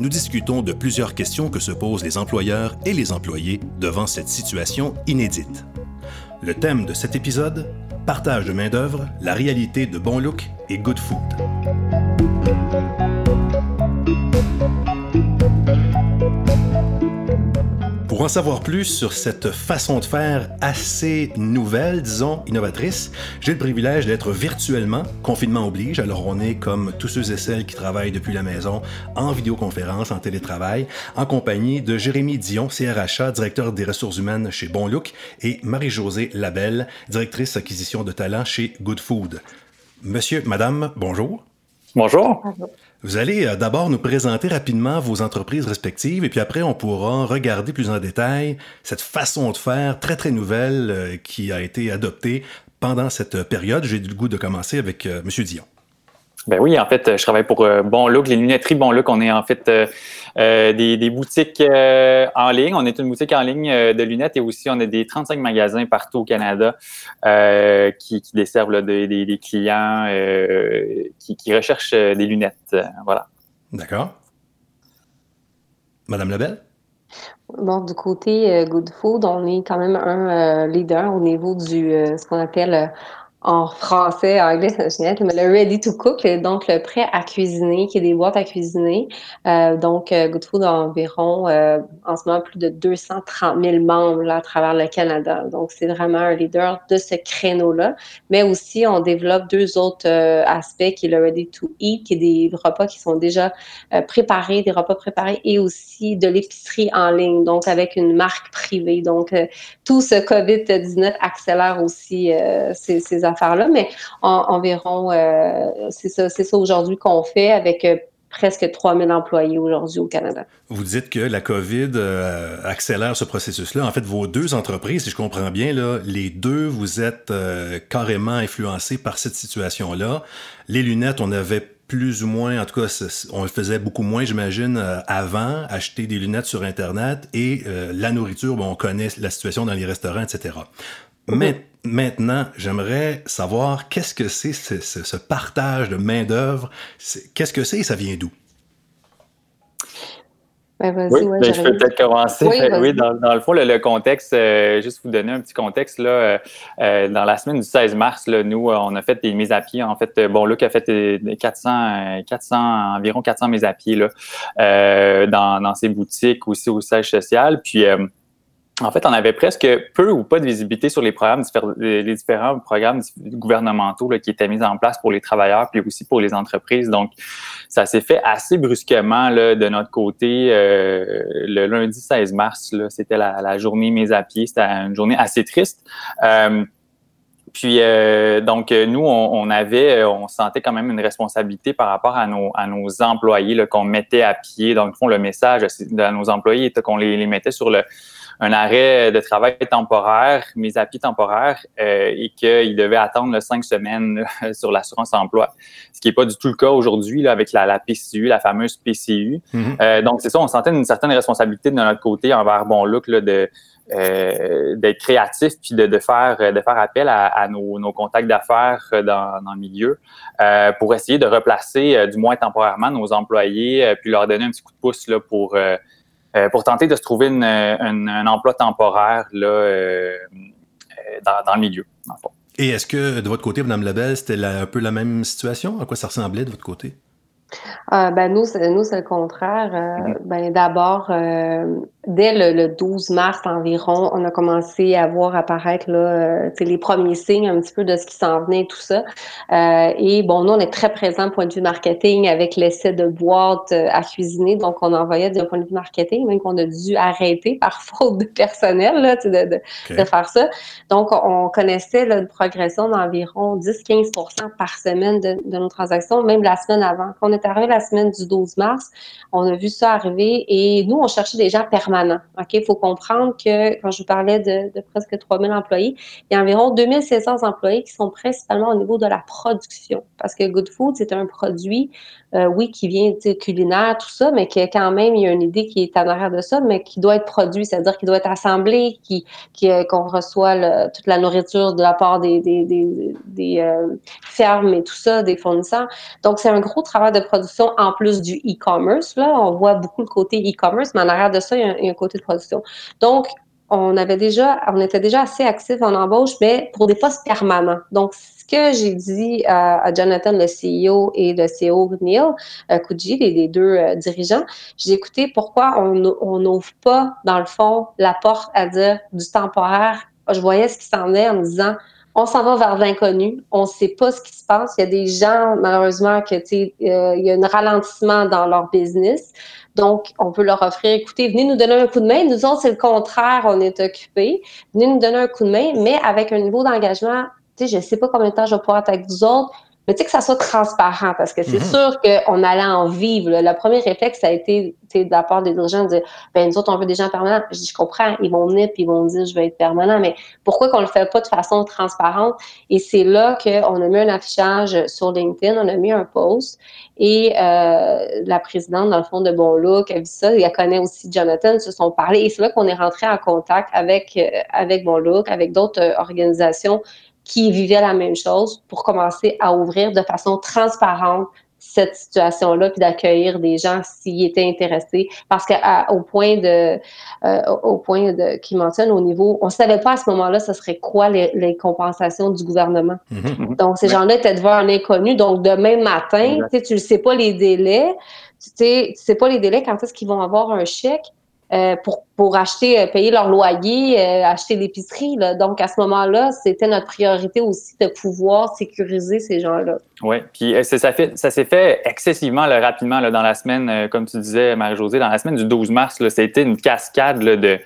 nous discutons de plusieurs questions que se posent les employeurs et les employés devant cette situation inédite. Le thème de cet épisode Partage de main-d'œuvre, la réalité de Bon Look et Good Food. Pour en savoir plus sur cette façon de faire assez nouvelle, disons innovatrice, j'ai le privilège d'être virtuellement, confinement oblige, alors on est comme tous ceux et celles qui travaillent depuis la maison, en vidéoconférence, en télétravail, en compagnie de Jérémy Dion, CRHA, directeur des ressources humaines chez Bon Look, et Marie-Josée Labelle, directrice acquisition de talent chez Good Food. Monsieur, madame, bonjour. Bonjour. Vous allez euh, d'abord nous présenter rapidement vos entreprises respectives et puis après on pourra regarder plus en détail cette façon de faire très très nouvelle euh, qui a été adoptée pendant cette période. J'ai le goût de commencer avec euh, Monsieur Dion. Ben oui, en fait, je travaille pour Bon Look, les lunetteries Bon Look. On est en fait des, boutiques en ligne. On est une boutique en ligne de lunettes et aussi on a des 35 magasins partout au Canada qui, qui, desservent des, clients qui, qui, recherchent des lunettes. voilà. D'accord. Madame Labelle? Bon, du côté Good Food, on est quand même un leader au niveau du ce qu'on appelle en français, en anglais, c'est génial, mais le ready to cook, donc le prêt à cuisiner, qui est des boîtes à cuisiner. Euh, donc, euh, Good Food a environ, euh, en ce moment, plus de 230 000 membres à travers le Canada. Donc, c'est vraiment un leader de ce créneau-là. Mais aussi, on développe deux autres aspects, qui est le ready to eat, qui est des repas qui sont déjà préparés, des repas préparés, et aussi de l'épicerie en ligne, donc avec une marque privée. Donc, tout ce COVID-19 accélère aussi ces, ces affaires-là, mais environ, euh, c'est ça, ça aujourd'hui qu'on fait avec euh, presque 3000 employés aujourd'hui au Canada. Vous dites que la COVID euh, accélère ce processus-là. En fait, vos deux entreprises, si je comprends bien, là, les deux, vous êtes carrément influencés par cette situation-là. Les lunettes, on avait plus ou moins, en tout cas, on le faisait beaucoup moins, j'imagine, avant, acheter des lunettes sur Internet et la nourriture, bon, on connaît la situation dans les restaurants, etc. Mais maintenant, j'aimerais savoir qu'est-ce que c'est ce, partage de main-d'œuvre? Qu'est-ce que c'est? Et ça vient d'où? Ben, oui, ben, je peux peut-être commencer. Oui, dans, le fond, le, contexte, euh, juste vous donner un petit contexte, là, euh, euh, dans la semaine du 16 mars, là, nous, on a fait des mises à pied. En fait, bon, Luc a fait 400, 400 environ 400 mises à pied là, dans, dans ses boutiques, aussi au siège social. Puis, en fait, on avait presque peu ou pas de visibilité sur les programmes, les différents programmes gouvernementaux qui étaient mis en place pour les travailleurs puis aussi pour les entreprises. Donc, ça s'est fait assez brusquement là, de notre côté. Euh, le lundi 16 mars, c'était la, journée mise à pied. C'était une journée assez triste. Euh, puis euh, donc nous, on, avait, on sentait quand même une responsabilité par rapport à nos, à nos employés qu'on mettait à pied. Donc, fond, le message à nos employés était qu'on les mettait sur le un arrêt de travail temporaire, mes appuis temporaires, euh, et qu'ils devaient attendre cinq semaines sur l'assurance emploi, ce qui n'est pas du tout le cas aujourd'hui avec la, la, PCU, la fameuse PCU. Mm-hmm. euh, donc, c'est ça, on sentait une certaine responsabilité de notre côté envers Bon Look là, de euh, d'être créatif puis de, de, faire de faire appel à, à nos, nos, contacts d'affaires dans, dans, le milieu euh, pour essayer de replacer euh, du moins temporairement nos employés euh, puis leur donner un petit coup de pouce là, pour euh, pour tenter de se trouver une, un emploi temporaire là, euh, dans, le milieu. Et est-ce que de votre côté, Mme Labelle, c'était un peu la même situation? À quoi ça ressemblait de votre côté? Euh, ben nous, nous c'est le contraire. Euh, mm-hmm. ben d'abord, euh, dès le, 12 mars environ, on a commencé à voir apparaître là, euh, les premiers signes un petit peu de ce qui s'en venait et tout ça. et bon, nous, on est très présent point de vue marketing avec l'essai de boîtes à cuisiner. Donc, on envoyait d'un point de vue marketing, même qu'on a dû arrêter par faute de personnel là, de, de, de, faire ça. Donc, on connaissait là, une progression d'environ 10-15% par semaine de, de, nos transactions, même la semaine avant. qu'on est arrivé la semaine du 12 mars, on a vu ça arriver et nous, on cherchait des gens permanents. Il faut comprendre que quand je vous parlais de, de presque 3000 employés, il y a environ 2600 employés qui sont principalement au niveau de la production. Parce que Good Food, c'est un produit, euh, oui, qui vient culinaire, tout ça, mais qui quand même, il y a une idée qui est en arrière de ça, mais qui doit être produit, c'est-à-dire qu'il doit être assemblé, qui, euh, qu'on reçoit toute la nourriture de la part des, euh, fermes et tout ça, des fournisseurs. Donc, c'est un gros travail de production en plus du e-commerce. Là, on voit beaucoup le côté e-commerce, mais en arrière de ça, il y, a un, côté de production. Donc, on avait déjà, on était déjà assez actifs en embauche, mais pour des postes permanents. Donc, que j'ai dit à, Jonathan, le CEO, et le CEO Neil euh, Kuji, les, deux euh, dirigeants, j'ai écouté pourquoi on n'ouvre pas, dans le fond, la porte à dire du temporaire. Je voyais ce qui s'en est en disant, on s'en va vers l'inconnu. On ne sait pas ce qui se passe. Il y a des gens, malheureusement, que euh, il y a un ralentissement dans leur business. Donc, on peut leur offrir, écoutez, venez nous donner un coup de main. Nous autres, c'est le contraire, on est occupés. Venez nous donner un coup de main, mais avec un niveau d'engagement, tu sais, je ne sais pas combien de temps je vais pouvoir être avec vous autres, mais tu sais que ça soit transparent parce que c'est mhm. sûr qu'on allait en vivre. Le premier réflexe, ça a été de la part des dirigeants de dire ben nous autres, on veut des gens permanents. Je dis, je comprends, ils vont venir puis ils vont me dire je vais être permanent, mais pourquoi qu'on le fait pas de façon transparente? Et c'est là qu'on a mis un affichage sur LinkedIn, on a mis un post et euh, la présidente, dans le fond, de Bon Look, a vu ça, elle connaît aussi Jonathan, se sont parlé. Et c'est là qu'on est rentré en contact avec, euh, avec Bon Look, avec d'autres euh, organisations qui vivaient la même chose pour commencer à ouvrir de façon transparente cette situation-là, puis d'accueillir des gens s'ils étaient intéressés. Parce qu'au point de, euh, au point de, qui mentionne au niveau, on ne savait pas à ce moment-là, ce serait quoi les, compensations du gouvernement. Mm-hmm. Donc, ces gens-là étaient devant un inconnu. Donc, demain matin, tu ne sais pas les délais, tu sais, tu sais pas les délais quand est-ce qu'ils vont avoir un chèque. Euh, pour, pour acheter, euh, payer leur loyer, euh, acheter l'épicerie. Donc, à ce moment-là, c'était notre priorité aussi de pouvoir sécuriser ces gens-là. Oui, puis ça, ça s'est fait excessivement rapidement là, dans la semaine, comme tu disais, Marie-Josée, dans la semaine du 12 mars, été une cascade de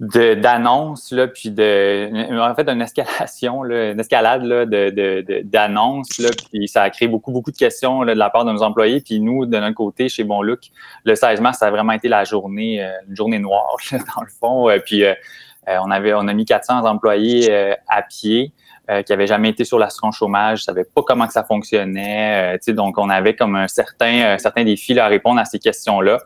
d'annonces, là, puis de, en fait, d'une escalation, là, une escalade là, de, d'annonces, là, puis ça a créé beaucoup, beaucoup de questions là, de la part de nos employés. Puis nous, de notre côté, chez Bon Look, le 16 mars, ça a vraiment été la journée, euh, une journée noire, dans le fond. Euh, puis euh, on avait, on a mis 400 employés à pied. qui n'avaient jamais été sur l'assurance chômage, savaient pas comment que ça fonctionnait. donc, on avait comme un certain, certain défi à répondre à ces questions-là.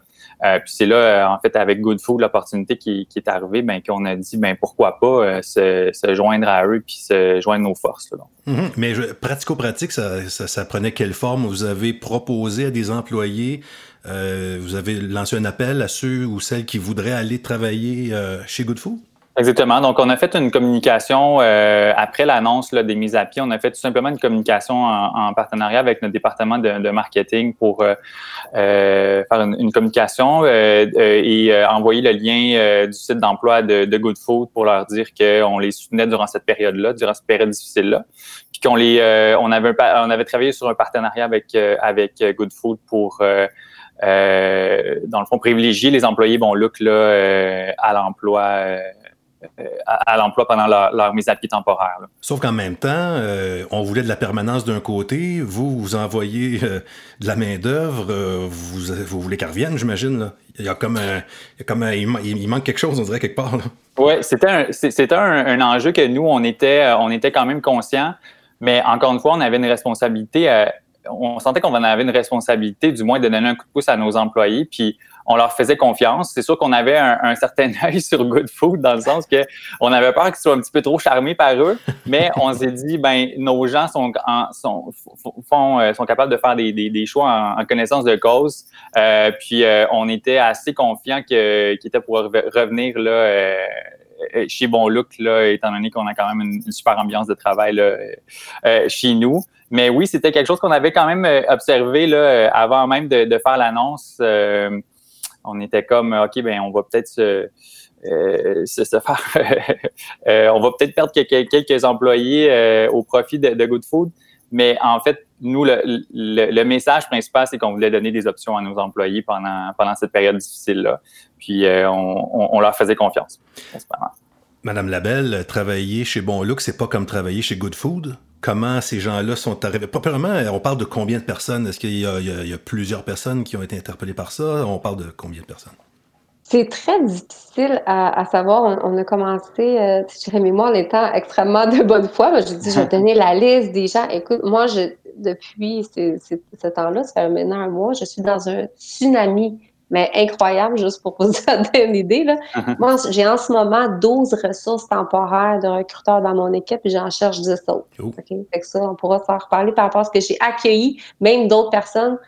Euh, puis c'est là, euh, en fait, avec Good Food, l'opportunité qui, est arrivée, ben, qu'on a dit, ben, pourquoi pas euh, se, joindre à eux puis se joindre nos forces. Mm-hmm. Mais pratico-pratique, ça, ça, prenait quelle forme? Vous avez proposé à des employés, vous avez lancé un appel à ceux ou celles qui voudraient aller travailler chez Good Food? Exactement. Donc, on a fait une communication euh, après l'annonce des mises à pied. On a fait tout simplement une communication en, partenariat avec notre département de, marketing pour euh, euh, faire une, communication et envoyer le lien du site d'emploi de, de, Good Food pour leur dire qu'on les soutenait durant cette période-là, durant cette période difficile-là, puis qu'on les, on avait on avait travaillé sur un partenariat avec avec Good Food pour dans le fond, privilégier les employés bon look là, à l'emploi euh, à, l'emploi pendant leur, mise à pied temporaire. Sauf qu'en même temps, euh, on voulait de la permanence d'un côté, vous, vous envoyez euh, de la main-d'œuvre, vous, vous voulez qu'elle revienne, j'imagine. Il y a comme, il, y a comme il, manque quelque chose, on dirait, quelque part. Oui, c'était un, c'était un, enjeu que nous, on était, on était quand même conscients, mais encore une fois, on avait une responsabilité. On sentait qu'on avait une responsabilité, du moins, de donner un coup de pouce à nos employés. Puis on leur faisait confiance. C'est sûr qu'on avait un, certain œil sur Good Food dans le sens que on avait peur qu'ils soient un petit peu trop charmés par eux, mais on s'est dit, ben nos gens sont, sont, font, euh, sont capables de faire des, choix en, connaissance de cause. Euh, puis euh, on était assez confiants qu'ils étaient pour revenir là. Chez Bon Look, là, étant donné qu'on a quand même une, super ambiance de travail là, chez nous. Mais oui, c'était quelque chose qu'on avait quand même observé là, avant même de, faire l'annonce on était comme, OK, ben on va peut-être se, euh, faire, euh, on va peut-être perdre quelques, employés euh, au profit de, Good Food. Mais en fait, nous, le, message principal, c'est qu'on voulait donner des options à nos employés pendant, pendant cette période difficile-là. Puis, on, leur faisait confiance, Madame Labelle, travailler chez Bon Look, c'est pas comme travailler chez Good Food? Comment ces gens-là sont arrivés? Premièrement, on parle de combien de personnes? Est-ce qu'il y, y, a plusieurs personnes qui ont été interpellées par ça? On parle de combien de personnes? C'est très difficile à, savoir. On, a commencé, euh, Jérémy, moi, en étant extrêmement de bonne foi. je dis, je vais donner la liste des gens. Écoute, moi, je, depuis ce temps-là, ça fait maintenant un mois, je suis dans un tsunami mais incroyable, juste pour vous donner une idée. Là. Moi, j'ai en ce moment 12 ressources temporaires de recruteurs dans mon équipe et j'en cherche 10 autres. Oh. Fait que ça, on pourra s'en reparler par rapport à ce que j'ai accueilli, même d'autres personnes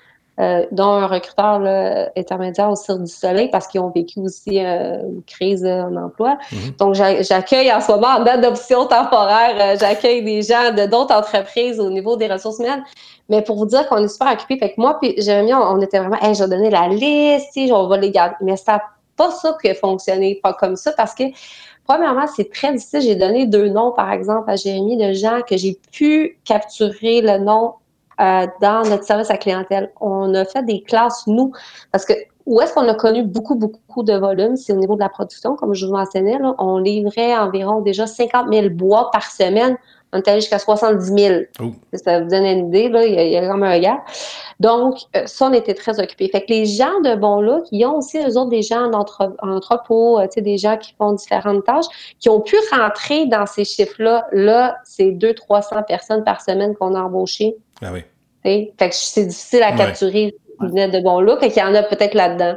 euh, dont un recruteur là, intermédiaire au Cirque du Soleil parce qu'ils ont vécu aussi euh, une crise en emploi. Mhm. Donc, j'accueille en ce moment en adoption temporaire, euh, j'accueille des gens de d'autres entreprises au niveau des ressources humaines. Mais pour vous dire qu'on est super occupé, fait que moi puis Jérémy, on, on était vraiment, hey, je vais donner la liste, on va les garder. Mais ça pas ça qui a fonctionné, pas comme ça, parce que Premièrement, c'est très difficile. J'ai donné deux noms, par exemple, à Jérémy, de gens que j'ai pu capturer le nom euh, dans notre service à clientèle. On a fait des classes, nous, parce que où est-ce qu'on a connu beaucoup, beaucoup de volume? C'est au niveau de la production, comme je vous mentionnais. Là, on livrait environ déjà 50 000 bois par semaine. On est allé jusqu'à 70 000. Ça vous donne une idée, là, il, y a, comme un gars. Donc, euh, ça, on était très occupés. Fait que les gens de bon là, qui ont aussi, eux autres, des gens en, entrepôt, euh, des gens qui font différentes tâches, qui ont pu rentrer dans ces chiffres-là, là, c'est 200-300 personnes par semaine qu'on a embauchées ah oui. Fait que c'est difficile à capturer qui venait de bon look et qu'il y en a peut-être là-dedans.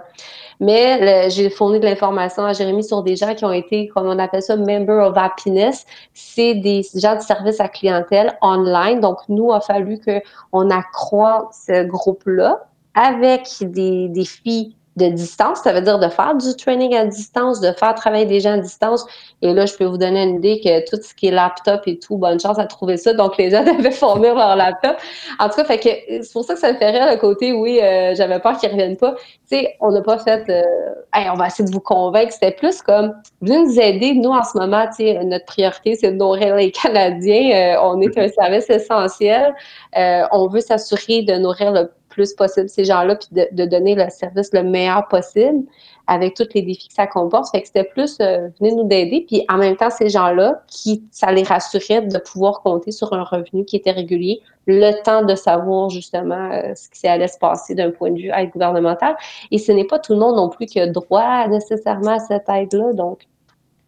Mais j'ai fourni de l'information à Jérémy sur des gens qui ont été, comme on appelle ça, Member of Happiness. C'est des gens de service à clientèle online. Donc, nous, il a fallu qu'on accroît ce groupe-là avec des, des filles de distance, ça veut dire de faire du training à distance, de faire travailler des gens à distance. Et là, je peux vous donner une idée que tout ce qui est laptop et tout, bonne chance à trouver ça. Donc, les gens devaient fournir leur laptop. En tout cas, fait que c'est pour ça que ça me fait rire le côté, oui, euh, j'avais peur qu'ils reviennent pas. Tu sais, on n'a pas fait, euh, on va essayer de vous convaincre. C'était plus comme, venez nous aider. Nous, en ce moment, tu sais, notre priorité, c'est de nourrir les Canadiens. Euh, on est un service essentiel. on veut s'assurer de nourrir le plus possible ces gens-là, puis de, donner le service le meilleur possible avec tous les défis que ça comporte. Fait que c'était plus euh, venez nous aider, puis en même temps, ces gens-là, qui ça les rassurait de pouvoir compter sur un revenu qui était régulier, le temps de savoir justement euh, ce qui allait se passer d'un point de vue aide gouvernementale. Et ce n'est pas tout le monde non plus qui a droit nécessairement à cette aide-là. Donc,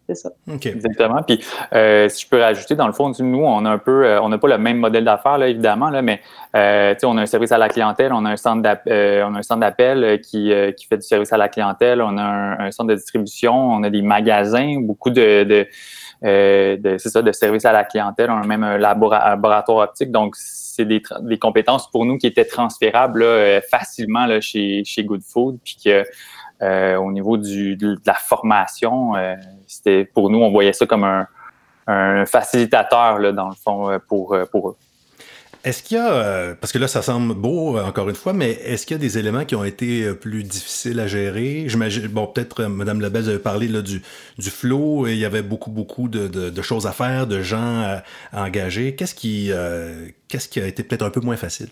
c'est ça. Exactement. Puis, euh, si je peux rajouter, dans le fond, nous, on a un peu, euh, on n'a pas le même modèle d'affaires, là, évidemment, là, mais euh, on a un service à la clientèle, on a un centre d'appel qui, qui fait du service à la clientèle, on a un, centre de distribution, on a des magasins, beaucoup de, de, c'est ça, de services à la clientèle, on a même un laboratoire optique. Donc, c'est des, des, compétences pour nous qui étaient transférables facilement là, chez, chez Good Food, puis que euh, au niveau de, la formation, euh, c'était pour nous, on voyait ça comme un, facilitateur, là, dans le fond, euh, pour, eux. Est-ce qu'il y a, parce que là, ça semble beau, encore une fois, mais est-ce qu'il y a des éléments qui ont été plus difficiles à gérer? J'imagine, bon, peut-être, Mme Lebel, avez parlé du, du flow, et il y avait beaucoup, beaucoup de, de, choses à faire, de gens à, engager. Qu'est-ce qui, qu'est-ce qui a été peut-être un peu moins facile?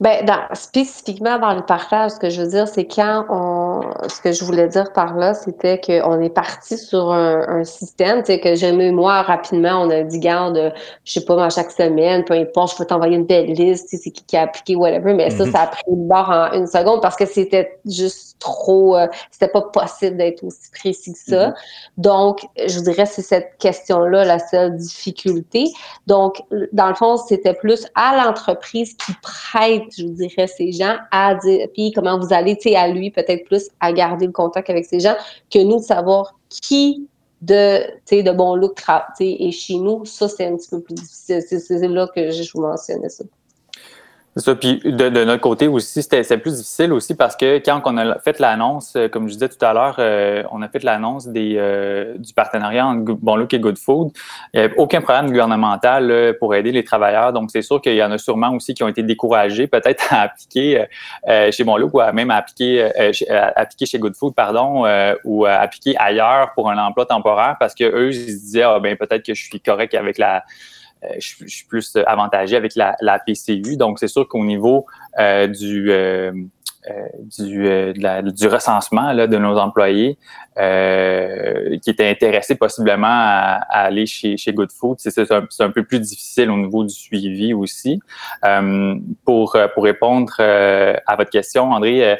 Ben, dans, spécifiquement dans le partage, ce que je veux dire, c'est quand on, ce que je voulais dire par là, c'était qu'on est parti sur un, un système, tu sais, que j'aimais moi rapidement, on a dit, garde, je sais pas, chaque semaine, peu importe, je peux t'envoyer une belle liste, tu sais, c'est qui qui a appliqué, whatever, mais ça, ça a pris le bord en une seconde parce que c'était juste trop, euh, c'était pas possible d'être aussi précis que ça. Mm-hmm. Donc, je dirais, c'est cette question-là la seule difficulté. Donc, dans le fond, c'était plus à l'entreprise qui prête je vous dirais, ces gens à dire, puis comment vous allez, tu sais, à lui peut-être plus à garder le contact avec ces gens que nous de savoir qui de, de bon look et chez nous, ça, c'est un petit peu plus difficile. C'est là que je vous mentionnais ça. Ça. Puis de, notre côté aussi, c'était plus difficile aussi parce que quand on a fait l'annonce, euh, comme je disais tout à l'heure, euh, on a fait l'annonce des euh, du partenariat entre Bon et Good Food. Il n'y avait aucun programme gouvernemental pour aider les travailleurs. Donc, c'est sûr qu'il y en a sûrement aussi qui ont été découragés peut-être à appliquer chez Bon ou à même à appliquer, à appliquer chez Good Food, pardon, ou à appliquer ailleurs pour un emploi temporaire parce que eux, ils se disaient, ah, ben peut-être que je suis correct avec la euh, je, suis plus avantagé avec la, PCU. Donc, c'est sûr qu'au niveau euh, du, euh, du, recensement de nos employés qui étaient intéressés possiblement à, aller chez, Good Food. C'est un, un, peu plus difficile au niveau du suivi aussi. pour, pour répondre à votre question, André,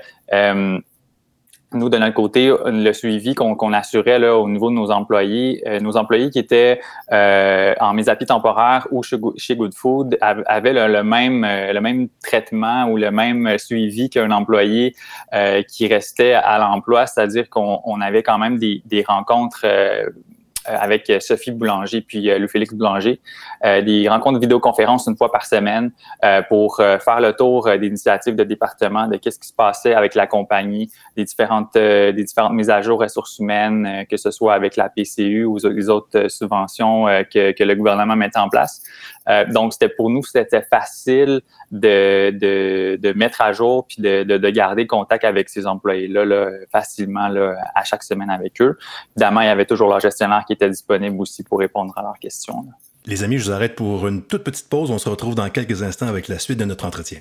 nous, de notre côté, le suivi qu'on assurait là, au niveau de nos employés, euh, nos employés qui étaient euh, en mise à pied temporaire ou chez, Good Food avaient le, même, euh, le même traitement ou le même suivi qu'un employé qui restait à l'emploi, c'est-à-dire qu'on avait quand même des, des rencontres avec Sophie Boulanger puis Louis-Félix Boulanger, des rencontres de vidéoconférence une fois par semaine pour faire le tour des initiatives de département, de qu'est-ce qui se passait avec la compagnie, des différentes, des différentes mises à jour ressources humaines, que ce soit avec la PCU ou les autres subventions que, que le gouvernement mettait en place. donc, c'était pour nous, c'était facile de, de, de, mettre à jour puis de, de, garder contact avec ces employés-là là, facilement là, à chaque semaine avec eux. Évidemment, il y avait toujours leur gestionnaire qui était disponible aussi pour répondre à leurs questions. Les amis, je vous arrête pour une toute petite pause. On se retrouve dans quelques instants avec la suite de notre entretien.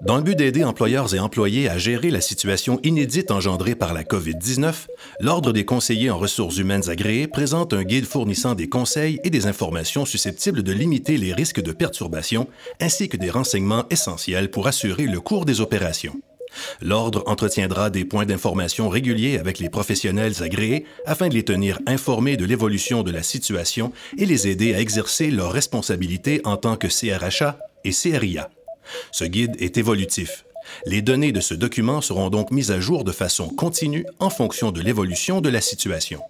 Dans le but d'aider employeurs et employés à gérer la situation inédite engendrée par la COVID-19, l'Ordre des conseillers en ressources humaines agréés présente un guide fournissant des conseils et des informations susceptibles de limiter les risques de perturbation, ainsi que des renseignements essentiels pour assurer le cours des opérations. L'Ordre entretiendra des points d'information réguliers avec les professionnels agréés afin de les tenir informés de l'évolution de la situation et les aider à exercer leurs responsabilités en tant que CRHA et CRIA. Ce guide est évolutif. Les données de ce document seront donc mises à jour de façon continue en fonction de l'évolution de la situation.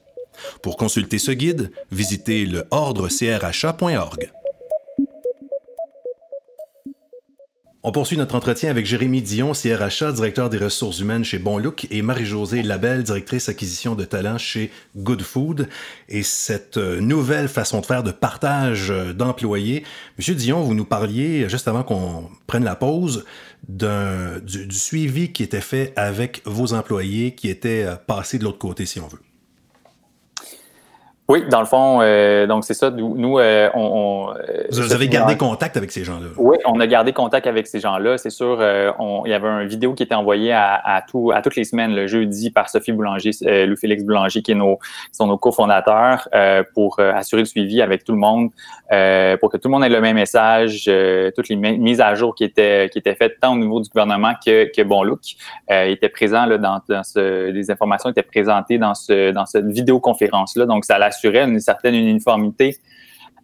Pour consulter ce guide, visitez le ordrecrha.org. On poursuit notre entretien avec Jérémy Dion, CRHA, directeur des ressources humaines chez Bonlook, et Marie-Josée Labelle, directrice acquisition de talent chez Good Food. Et cette euh, nouvelle façon de faire de partage euh, d'employés. Monsieur Dion, vous nous parliez, juste avant qu'on prenne la pause, du, suivi qui était fait avec vos employés qui étaient euh, passés de l'autre côté, si on veut. Oui, dans le fond, euh, donc c'est ça. Nous, euh, on, euh, Vous avez gardé contact avec ces gens-là? Oui, on a gardé contact avec ces gens-là. C'est sûr, on, il y avait une vidéo qui était envoyée à, à, tout, à toutes les semaines, le jeudi, par Sophie Boulanger, Louis-Félix Boulanger, qui, est nos, sont nos cofondateurs, pour assurer le suivi avec tout le monde, pour que tout le monde ait le même message, toutes les mises à jour qui étaient, qui étaient faites tant au niveau du gouvernement que, que Bon Look étaient présents là, dans, dans ce, les informations étaient présentées dans, ce, dans cette vidéoconférence-là. Donc, ça assurait une certaine uniformité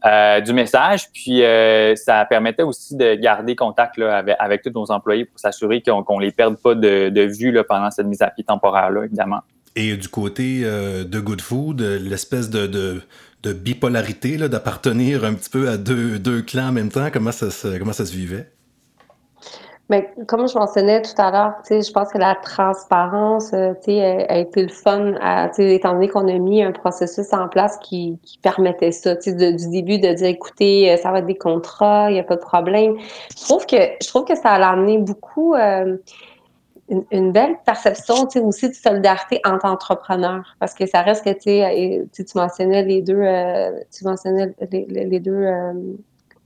euh, du message. Puis euh, ça permettait aussi de garder contact avec, tous nos employés pour s'assurer qu'on ne les perde pas de, vue là, pendant cette mise à pied temporaire-là, évidemment. Et du côté euh, de Good Food, l'espèce de, bipolarité, d'appartenir un petit peu à deux, deux clans en même temps, comment ça, comment ça se vivait? Mais comme je mentionnais tout à l'heure, je pense que la transparence euh, a, a été le fun, étant donné qu'on a mis un processus en place qui, permettait ça, de, du début de dire, écoutez, euh, ça va être des contrats, il n'y a pas de problème. Je trouve que je trouve que ça a amené beaucoup euh, une, belle perception aussi de solidarité entre entrepreneurs, parce que ça reste que tu mentionnais les deux, tu mentionnais les deux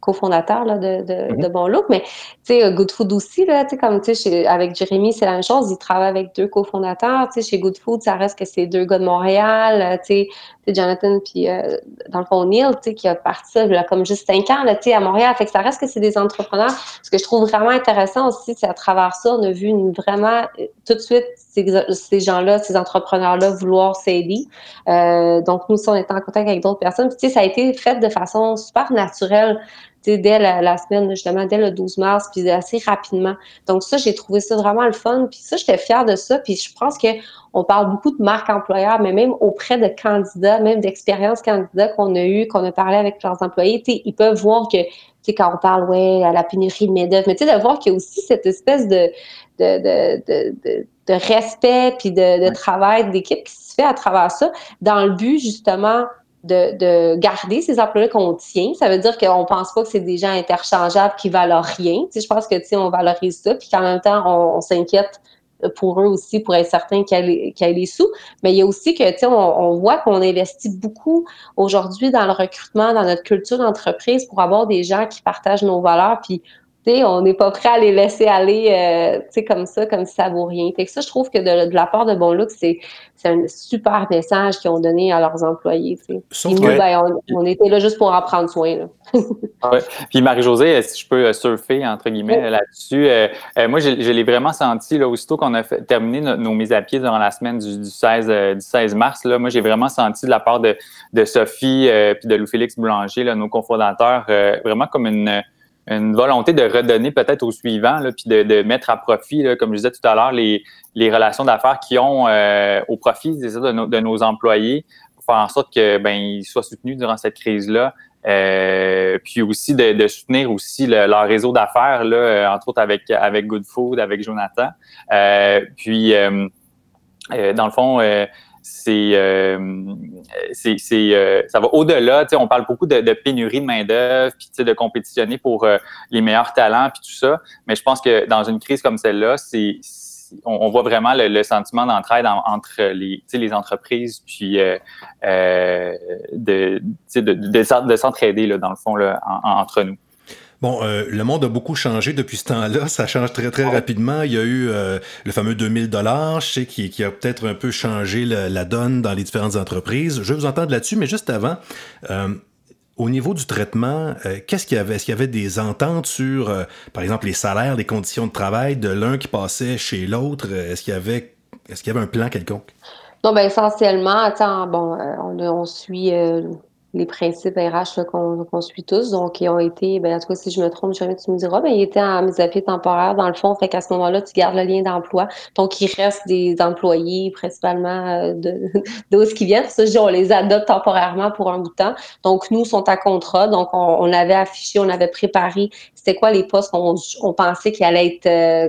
cofondateur là, de, de, de, Bon Look. Mais tu sais, Good Food aussi, là, comme tu sais, avec Jérémy, c'est la même chose. Il travaille avec deux cofondateurs. Tu sais, chez Good Food, ça reste que c'est deux gars de Montréal. Euh, tu sais, Jonathan, puis euh, dans le fond, Neil, tu sais, qui a parti là, comme juste cinq ans là, tu sais, à Montréal. Fait que ça reste que c'est des entrepreneurs. Ce que je trouve vraiment intéressant aussi, c'est à travers ça, on a vu une, vraiment euh, tout de suite ces, ces gens-là, ces entrepreneurs-là vouloir s'aider. Euh, donc, nous, on était en contact avec d'autres personnes. Puis, tu sais, ça a été fait de façon super naturelle dès la, semaine, justement, dès le 12 mars, puis assez rapidement. Donc ça, j'ai trouvé ça vraiment le fun. Puis ça, j'étais fière de ça. Puis je pense que on parle beaucoup de marque employeur, mais même auprès de candidats, même d'expériences candidats qu'on a eu, qu'on a parlé avec leurs employés, ils peuvent voir que, quand on parle, ouais, à la pénurie de main-d'œuvre, mais tu sais, de voir qu'il y a aussi cette espèce de, de, de, de, de respect puis de travail d'équipe qui se fait à travers ça, dans le but, justement, de, de, garder ces employés qu'on tient. Ça veut dire qu'on pense pas que c'est des gens interchangeables qui valent rien. Je pense que on valorise ça, puis qu'en même temps, on, s'inquiète pour eux aussi, pour être certain qu'il y, ait les sous. Mais il y a aussi que, tu sais, on, voit qu'on investit beaucoup aujourd'hui dans le recrutement, dans notre culture d'entreprise pour avoir des gens qui partagent nos valeurs. Puis on n'est pas prêt à les laisser aller euh, comme ça, comme si ça vaut rien. Fait que ça, je trouve que de, la part de Bon Look, c'est un super message qu'ils ont donné à leurs employés. Sauf ben, on, était là juste pour en prendre soin. Puis Marie-Josée, si je peux euh, surfer, entre guillemets, là-dessus, euh, moi, je, l'ai vraiment senti, là, aussitôt qu'on a terminé nos, mises à pied durant la semaine du, 16, du 16 mars, là, moi, j'ai vraiment senti de la part de, Sophie et de Louis-Félix Boulanger, là, nos cofondateurs, vraiment comme une une volonté de redonner peut-être au suivant, puis de, mettre à profit, là, comme je disais tout à l'heure, les, les relations d'affaires qui ont euh, au profit de, de, nos employés pour faire en sorte que ben ils soient soutenus durant cette crise-là. Euh, puis aussi de, de, soutenir aussi leur réseau d'affaires, là, euh, entre autres avec, avec Good Food, avec Jonathan. puis dans le fond, c'est euh, c'est euh, ça va au-delà. On parle beaucoup de, pénurie de main-d'œuvre, puis de compétitionner pour euh, les meilleurs talents, puis tout ça. Mais je pense que dans une crise comme celle-là, c'est on, voit vraiment le, sentiment d'entraide entre les, les entreprises, puis euh, de, de, de, s'entraider, dans le fond, là, entre nous. Bon, euh, le monde a beaucoup changé depuis ce temps-là. Ça change très, très rapidement. Il y a eu euh, le fameux 2000 dollars, je sais, qui, qui a peut-être un peu changé la, donne dans les différentes entreprises. Je vais vous entendre là-dessus, mais juste avant, euh, au niveau du traitement, qu'est-ce qu'il y avait? Est-ce qu'il y avait des ententes sur, par exemple, les salaires, les conditions de travail de l'un qui passait chez l'autre? Est-ce qu'il y avait, est-ce qu'il y avait un plan quelconque? Non, ben essentiellement, attends, bon, on, on suit les principes RH qu'on suit tous. Donc, ils ont été, ben, en tout cas, si je me trompe, jamais tu me diras, ben, ils étaient en mise à pied temporaire, dans le fond. Fait qu'à ce moment-là, tu gardes le lien d'emploi. Donc, il reste des employés, principalement euh, de, de ce qui viennent. Ça, on les adopte temporairement pour un bout de temps. Donc, nous, sont à contrat. Donc, on, avait affiché, on avait préparé c'était quoi les postes qu'on on pensait qu'ils allaient être euh,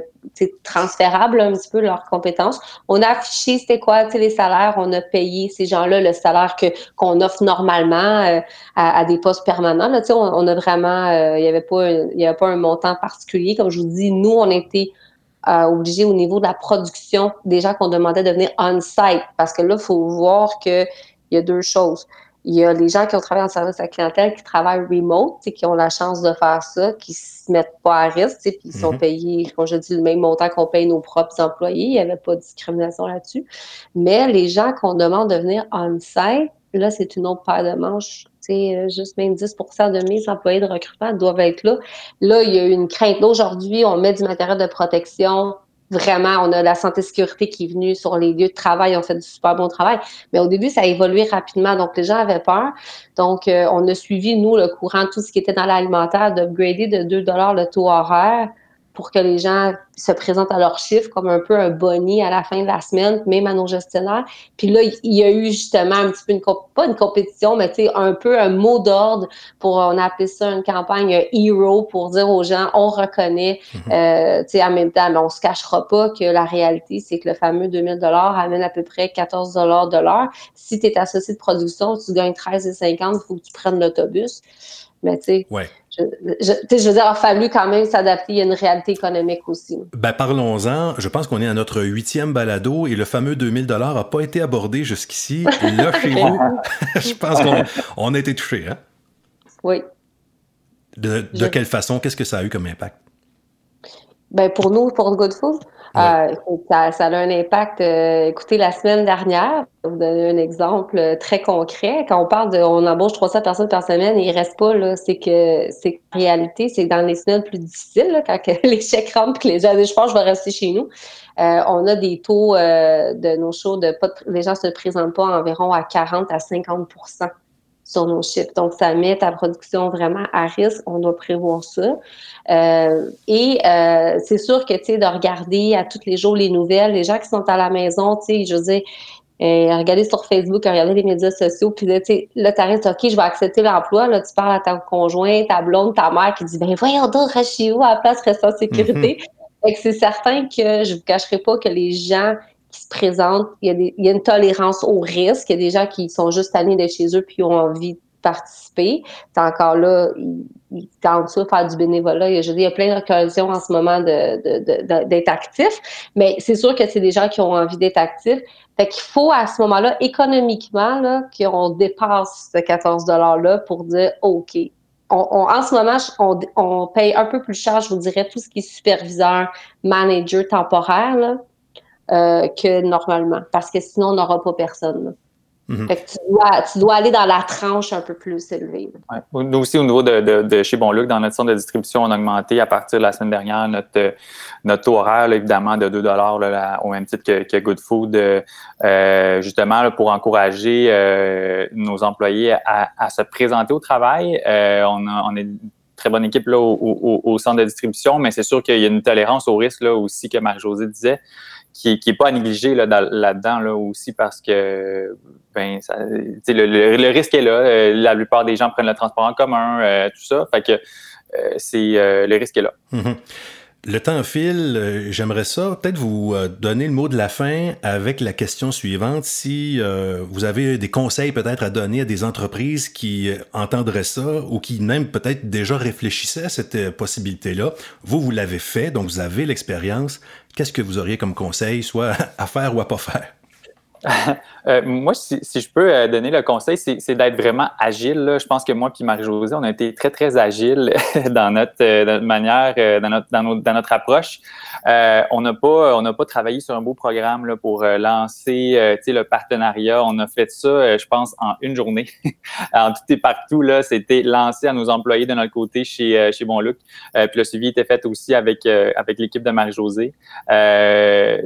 transférables un petit peu leurs compétences? On a affiché c'était quoi les salaires, on a payé ces gens-là le salaire que qu'on offre normalement euh, à, des postes permanents. Là, on, on a vraiment, euh, il n'y avait pas, il y pas un montant particulier. Comme je vous dis, nous on était euh, obligés au niveau de la production des gens qu'on demandait de venir on-site parce que là il faut voir que il y a deux choses. Il y a les gens qui ont travaillé en service à la clientèle qui travaillent remote, qui ont la chance de faire ça, qui se mettent pas à risque, puis ils sont mhm. payés, comme je dis, le même montant qu'on paye nos propres employés. Il n'y avait pas de discrimination là-dessus. Mais les gens qu'on demande de venir on-site, là, c'est une autre paire de manches. sais, juste même 10% de mes employés de recrutement doivent être là. Là, il y a une crainte. Aujourd'hui, on met du matériel de protection vraiment, on a la santé sécurité qui est venue sur les lieux de travail, on fait du super bon travail. Mais au début, ça a évolué rapidement, donc les gens avaient peur. Donc, euh, on a suivi, nous, le courant, tout ce qui était dans l'alimentaire, d'upgrader de 2 le taux horaire pour que les gens se présentent à leur chiffre comme un peu un boni à la fin de la semaine, même à nos gestionnaires. Puis là, il y a eu justement un petit peu une pas une compétition, mais tu sais un peu un mot d'ordre pour on a appelé ça une campagne hero pour dire aux gens on reconnaît, mhm. euh, tu sais en même temps, mais on se cachera pas que la réalité c'est que le fameux 2000 dollars amène à peu près 14 dollars de l'heure. Si tu es associé de production, tu gagnes 13,50, il faut que tu prennes l'autobus. Mais tu sais, je, veux dire, il a fallu quand même s'adapter à une réalité économique aussi. Ben, parlons-en. Je pense qu'on est à notre huitième balado et le fameux 2000 dollars n'a pas été abordé jusqu'ici. Là, chez vous, je pense qu'on a été touché. Hein? Oui. De, de quelle façon? Qu'est-ce que ça a eu comme impact? Ben, pour nous, pour Good Food, euh, ça, ça, a un impact. Euh, écoutez, la semaine dernière, je vous donner un exemple euh, très concret. Quand on parle de, on embauche 300 personnes par semaine et il reste pas, là, c'est que, c'est réalité, c'est dans les semaines plus difficiles, là, quand les chèques rentrent que les gens disent, je pense je vais rester chez nous. on a des taux de nos shows de pas, les gens se présentent pas environ à 40 à 50 sur nos chiffres. Donc, ça met ta production vraiment à risque. On doit prévoir ça. Euh, et euh, c'est sûr que, tu sais, de regarder à tous les jours les nouvelles, les gens qui sont à la maison, tu sais, je veux dire, euh, regarder sur Facebook, regarder les médias sociaux, puis là, tu sais, là, t'arrêtes, OK, je vais accepter l'emploi. Là, tu parles à ta conjointe, ta blonde, ta mère qui dit, ben voyons donc, reste chez vous à la place, reste en sécurité. Mm-hmm. c'est certain que je vous cacherai pas que les gens se présentent, il y, a une tolérance au risque. Il y a des gens qui sont juste allés de chez eux puis ont envie participer. C'est encore là, ils, tentent ça, faire du bénévolat. Il y a, il y a plein d'occasions en ce moment de, d'être actifs, mais c'est sûr que c'est des gens qui ont envie d'être actifs. Fait qu'il faut à ce moment-là, économiquement, qu'on dépasse ce 14 $-là pour dire OK. en ce moment, on, on, paye un peu plus cher, je vous dirais, tout ce qui est superviseur, manager temporaire, là, euh, que normalement, parce que sinon, on n'aura pas personne. Mhm. Fait que tu dois, tu dois, aller dans la tranche un peu plus élevée. Nous aussi, au niveau de, de, de chez Bonluc, dans notre centre de distribution, on a augmenté à partir de la semaine dernière notre, notre taux horaire, évidemment, de 2 là, au même titre que, que Good Food, euh, justement pour encourager euh, nos employés à, à, se présenter au travail. Euh, on, a, on est une très bonne équipe là, au, au, au centre de distribution, mais c'est sûr qu'il y a une tolérance au risque là, aussi que Marie-Josée disait qui, qui pas à négliger là, là-dedans là, aussi parce que ben ça, le, le, risque est là. Euh, la plupart des gens prennent le transport en commun, euh, tout ça. Fait que euh, c'est le risque est là. Mm-hmm. Le temps file. J'aimerais ça peut-être vous donner le mot de la fin avec la question suivante. Si vous avez des conseils peut-être à donner à des entreprises qui entendraient ça ou qui même peut-être déjà réfléchissaient à cette possibilité-là, vous, vous l'avez fait, donc vous avez l'expérience. Qu'est-ce que vous auriez comme conseil, soit à faire ou à pas faire? Euh, moi, si, je peux euh, donner le conseil, c'est d'être vraiment agile. Je pense que moi et Marie-Josée, on a été très, très agile dans notre, euh, manière, dans, notre, dans, notre approche. on n'a pas, pas travaillé sur un beau programme pour lancer le partenariat. On a fait ça, je pense, en une journée. en tout et partout, c'était lancé à nos employés de notre côté chez, chez puis le suivi était fait aussi avec, avec l'équipe de Marie-Josée.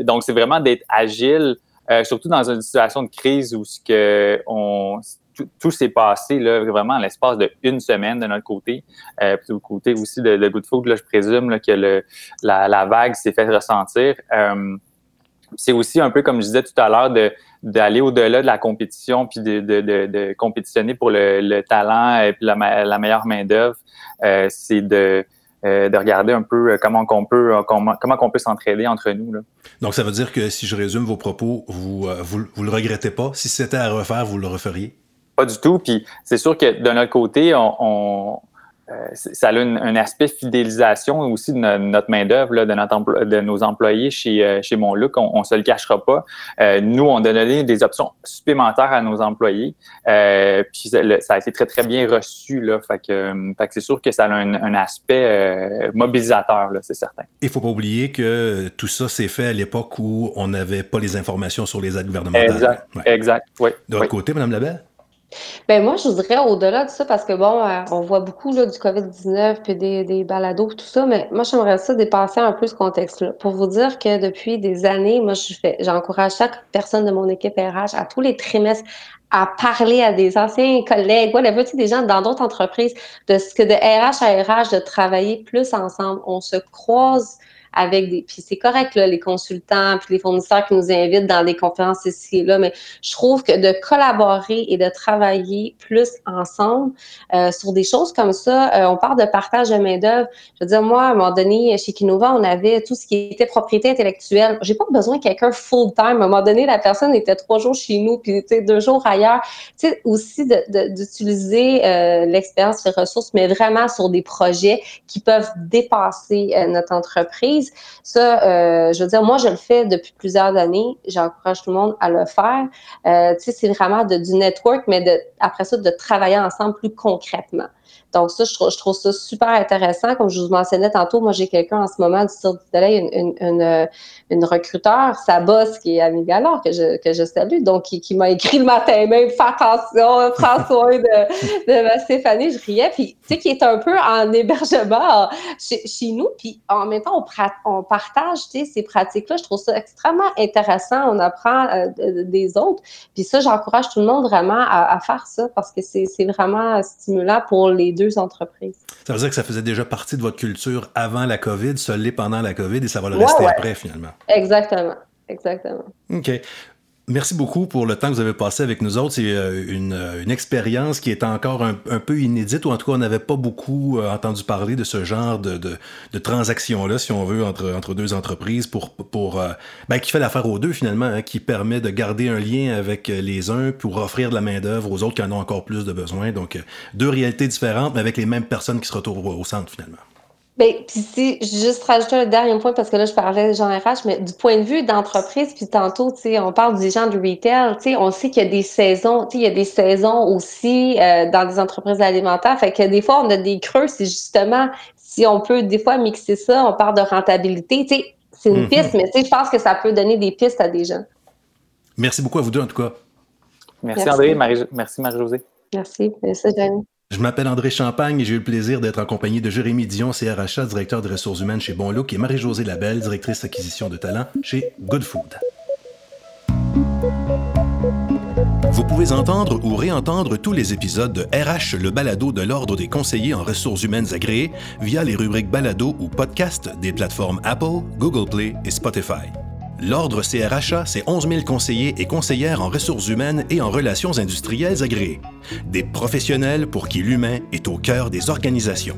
donc, c'est vraiment d'être agile. Euh, surtout dans une situation de crise où ce que on, tout, s'est passé là, vraiment à l'espace de une semaine de notre côté. Euh, puis du côté aussi de, de là, je présume que la, vague s'est fait ressentir. Euh, c'est aussi un peu comme je disais tout à l'heure de d'aller au-delà de la compétition puis de, de, de, compétitionner pour le, le, talent et puis la, meilleure main d'œuvre. Euh, c'est de de regarder un peu euh, comment qu'on peut euh, comment, comment qu'on peut s'entraider entre nous. Là. Donc ça veut dire que si je résume vos propos, vous vous, vous le regrettez pas? Si c'était à refaire, vous le referiez? Pas du tout. Puis c'est sûr que de notre côté, on, euh, ça a un aspect fidélisation aussi de notre main-d'œuvre, de, de nos employés chez, euh, chez Monluc. On ne se le cachera pas. Euh, nous, on a donné des options supplémentaires à nos employés. puis ça a été très, très bien reçu. Là, fait que, c'est sûr que ça a un, aspect mobilisateur, c'est certain. Il ne faut pas oublier que tout ça s'est fait à l'époque où on n'avait pas les informations sur les aides gouvernementales. Exact, exact, oui. De votre côté, Mme Labelle? Ben moi, je voudrais au-delà de ça, parce que bon, euh, on voit beaucoup là, du COVID-19 puis des, des balados, tout ça, mais moi, j'aimerais ça dépasser un peu ce contexte-là. Pour vous dire que depuis des années, moi, j'encourage chaque personne de mon équipe RH à tous les trimestres à parler à des anciens collègues, whatever, tu sais, des gens dans d'autres entreprises, de ce que de RH à RH, de travailler plus ensemble. On se croise avec des. Puis c'est correct, là, les consultants, puis les fournisseurs qui nous invitent dans des conférences ici et là, mais je trouve que de collaborer et de travailler plus ensemble euh, sur des choses comme ça, euh, on parle de partage de main-d'œuvre. Je veux dire, moi, à un moment donné, chez Kinova, on avait tout ce qui était propriété intellectuelle. J'ai pas besoin de quelqu'un full-time. À un moment donné, la personne était trois jours chez nous, puis deux jours ailleurs. Tu sais, aussi d'utiliser euh, l'expérience, les ressources, mais vraiment sur des projets qui peuvent dépasser notre entreprise ça, euh, je veux dire, moi, je le fais depuis plusieurs années. J'encourage tout le monde à le faire. Euh, tu sais, c'est vraiment de, du network, mais de, après ça, de travailler ensemble plus concrètement. Donc ça, je trouve, je trouve ça super intéressant. Comme je vous mentionnais tantôt, moi, j'ai quelqu'un en ce moment du Cirque du Soleil, une, une, une, une, recruteur, sa boss, qui est Annie Gallard, que je, que je salue, donc qui, qui m'a écrit le matin même, fais attention, prends soin de, de Stéphanie. Je riais, puis tu sais, qui est un peu en hébergement chez, chez nous, puis en même temps, on, on partage tu sais, ces pratiques-là. Je trouve ça extrêmement intéressant. On apprend euh, des autres. Puis ça, j'encourage tout le monde vraiment à, à faire ça parce que c'est vraiment stimulant pour les deux entreprises. Ça veut dire que ça faisait déjà partie de votre culture avant la COVID, ça l'est pendant la COVID et ça va le rester après finalement. Exactement. Exactement. OK. Merci beaucoup pour le temps que vous avez passé avec nous autres. C'est euh, euh, une, expérience qui est encore un, peu inédite, ou en tout cas, on n'avait pas beaucoup euh, entendu parler de ce genre de, de, transaction-là, si on veut, entre, entre deux entreprises, pour, pour ben, qui fait l'affaire aux deux finalement, hein, qui permet de garder un lien avec les uns pour offrir de la main-d'œuvre aux autres qui en ont encore plus de besoin. Donc, deux réalités différentes, mais avec les mêmes personnes qui se retrouvent au centre finalement. Bien, puis si juste rajouter un dernier point, parce que là, je parlais de gens RH, mais du point de vue d'entreprise, puis tantôt, tu sais, on parle des gens du retail, tu sais, on sait qu'il y a des saisons, tu sais, il y a des saisons aussi euh, dans des entreprises alimentaires. Fait que des fois, on a des creux, c'est justement si on peut des fois mixer ça, on parle de rentabilité, tu sais, c'est une mhm. piste, mais tu sais, je pense que ça peut donner des pistes à des gens. Merci beaucoup à vous deux, en tout cas. Merci, André, merci Marie-Josée. Merci, merci, Jenny. Je m'appelle André Champagne et j'ai eu le plaisir d'être en compagnie de Jérémy Dion, CRHA, directeur des ressources humaines chez Bonlook, et Marie-Josée Labelle, directrice acquisition de talent chez Good Food. Vous pouvez entendre ou réentendre tous les épisodes de RH, le balado de l'Ordre des conseillers en ressources humaines agréés via les rubriques balado ou podcast des plateformes Apple, Google Play et Spotify. L'Ordre CRHA, c'est 11 000 conseillers et conseillères en ressources humaines et en relations industrielles agréées. Des professionnels pour qui l'humain est au cœur des organisations.